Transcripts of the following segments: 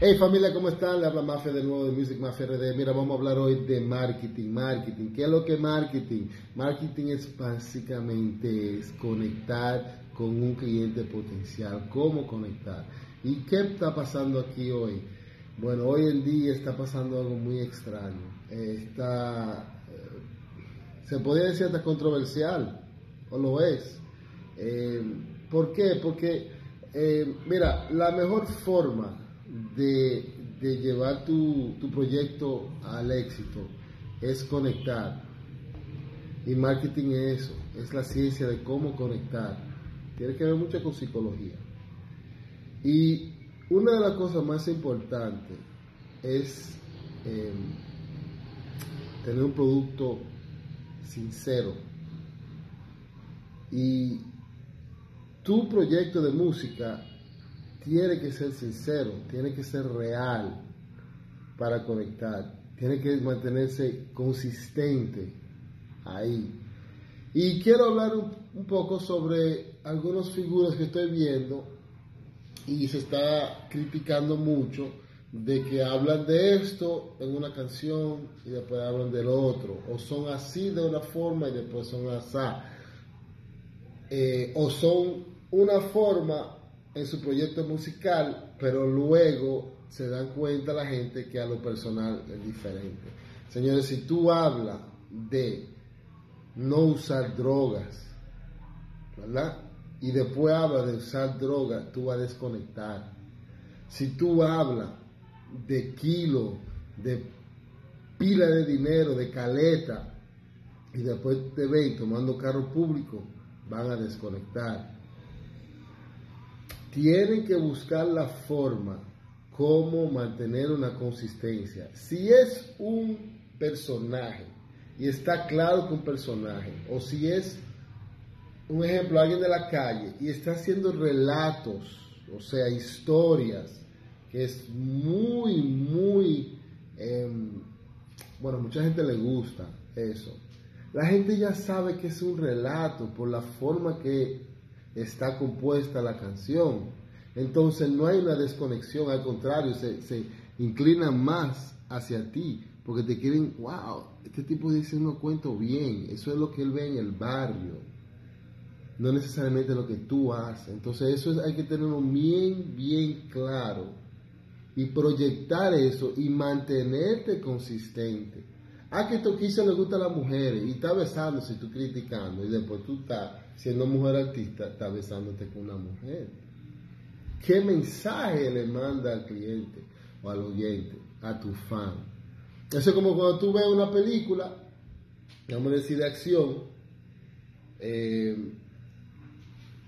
Hey familia, ¿cómo están? Le habla Mafia de nuevo de Music Mafia RD. Mira, vamos a hablar hoy de marketing. Marketing. ¿Qué es lo que es marketing? Marketing es básicamente conectar con un cliente potencial. ¿Cómo conectar? ¿Y qué está pasando aquí hoy? Bueno, hoy en día está pasando algo muy extraño. Está, eh, se podría decir hasta controversial, o lo es. Eh, ¿Por qué? Porque, eh, mira, la mejor forma de, llevar tu, proyecto al éxito es conectar. Y marketing es eso, es la ciencia de cómo conectar. Tiene que ver mucho con psicología. Y una de las cosas más importantes es em, tener un producto sincero. Y tu proyecto de música tiene que ser sincero, tiene que ser real para conectar, tiene que mantenerse consistente ahí. Y quiero hablar un, poco sobre algunas figuras que estoy viendo y se está criticando mucho de que hablan de esto en una canción y después hablan del otro, o son así de una forma y después son así, eh, o son una forma en su proyecto musical, pero luego se dan cuenta la gente que a lo personal es diferente. Señores, si tú hablas de no usar drogas, ¿verdad? Y después hablas de usar drogas, tú vas a desconectar. Si tú hablas de kilo, de pila de dinero, de caleta, y después te ven tomando carro público, van a desconectar tienen que buscar la forma cómo mantener una consistencia. Si es un personaje y está claro que un personaje, o si es un ejemplo, alguien de la calle y está haciendo relatos, o sea, historias, que es muy, muy, em, bueno, mucha gente le gusta eso. La gente ya sabe que es un relato por la forma que está compuesta la canción. Entonces no hay una desconexión, al contrario, se, se más hacia ti, porque te quieren, wow, este tipo dice un cuento bien, eso es lo que él ve en el barrio, no necesariamente lo que tú haces. Entonces eso hay que tenerlo bien, bien claro y proyectar eso y mantenerte consistente. Ah, que Toquilla le gusta a las mujeres y está besándose y tú criticando y después tú estás, siendo mujer artista, está besándote con una mujer. ¿Qué mensaje le manda al cliente o al oyente, a tu fan? Eso es como cuando tú ves una película, vamos a decir de acción, eh,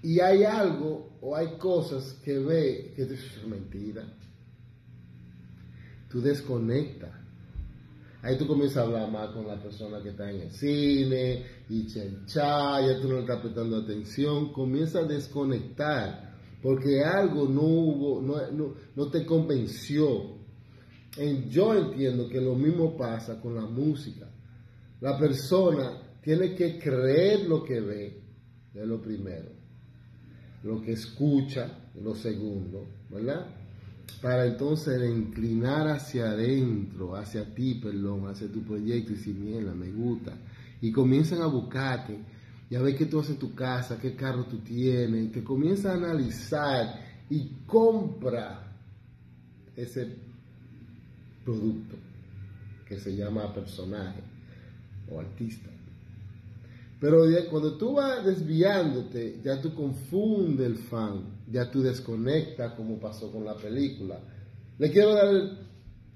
y hay algo o hay cosas que ve que es mentira. Tú desconectas Ahí tú comienzas a hablar más con la persona que está en el cine y chencha, ya tú no le estás prestando atención, comienza a desconectar porque algo no hubo, no, no, te convenció. yo entiendo que lo mismo pasa con la música. La persona tiene que creer lo que ve, es lo primero. Lo que escucha, lo segundo, ¿verdad? Para entonces inclinar hacia adentro, hacia ti, perdón, hacia tu proyecto y si mierda, me gusta. Y comienzan a buscarte y a ver qué tú haces en tu casa, qué carro tú tienes, que comienza a analizar y compra ese producto que se llama personaje o artista. Pero cuando tú vas desviándote, ya tú confundes el fan, ya tú desconectas como pasó con la película. Le quiero dar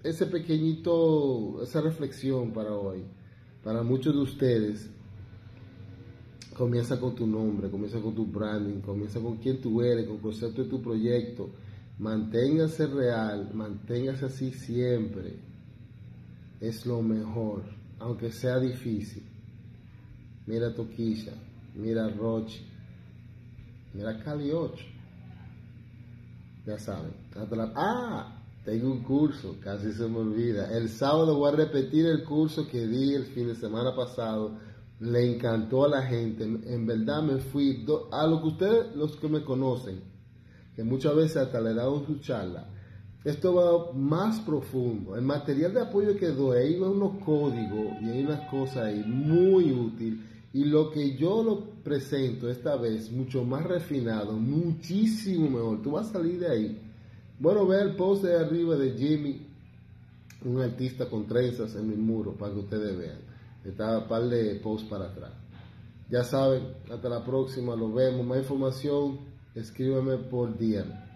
ese pequeñito, esa reflexión para hoy. Para muchos de ustedes, comienza con tu nombre, comienza con tu branding, comienza con quién tú eres, con el concepto de tu proyecto. Manténgase real, manténgase así siempre. Es lo mejor, aunque sea difícil mira Toquilla, mira Roche, mira Cali 8. Ya saben. Ah, tengo un curso, casi se me olvida. El sábado voy a repetir el curso que di el fin de semana pasado. Le encantó a la gente. En verdad me fui a lo que ustedes, los que me conocen, que muchas veces hasta le he dado su charla. esto va más profundo. El material de apoyo que doy, hay unos códigos y hay unas cosas ahí muy útiles. Y lo que yo lo presento esta vez, mucho más refinado, muchísimo mejor. Tú vas a salir de ahí. Bueno, ve el post de arriba de Jimmy, un artista con trenzas en mi muro, para que ustedes vean. Está un par de posts para atrás. Ya saben, hasta la próxima, lo vemos. Más información, escríbeme por DM.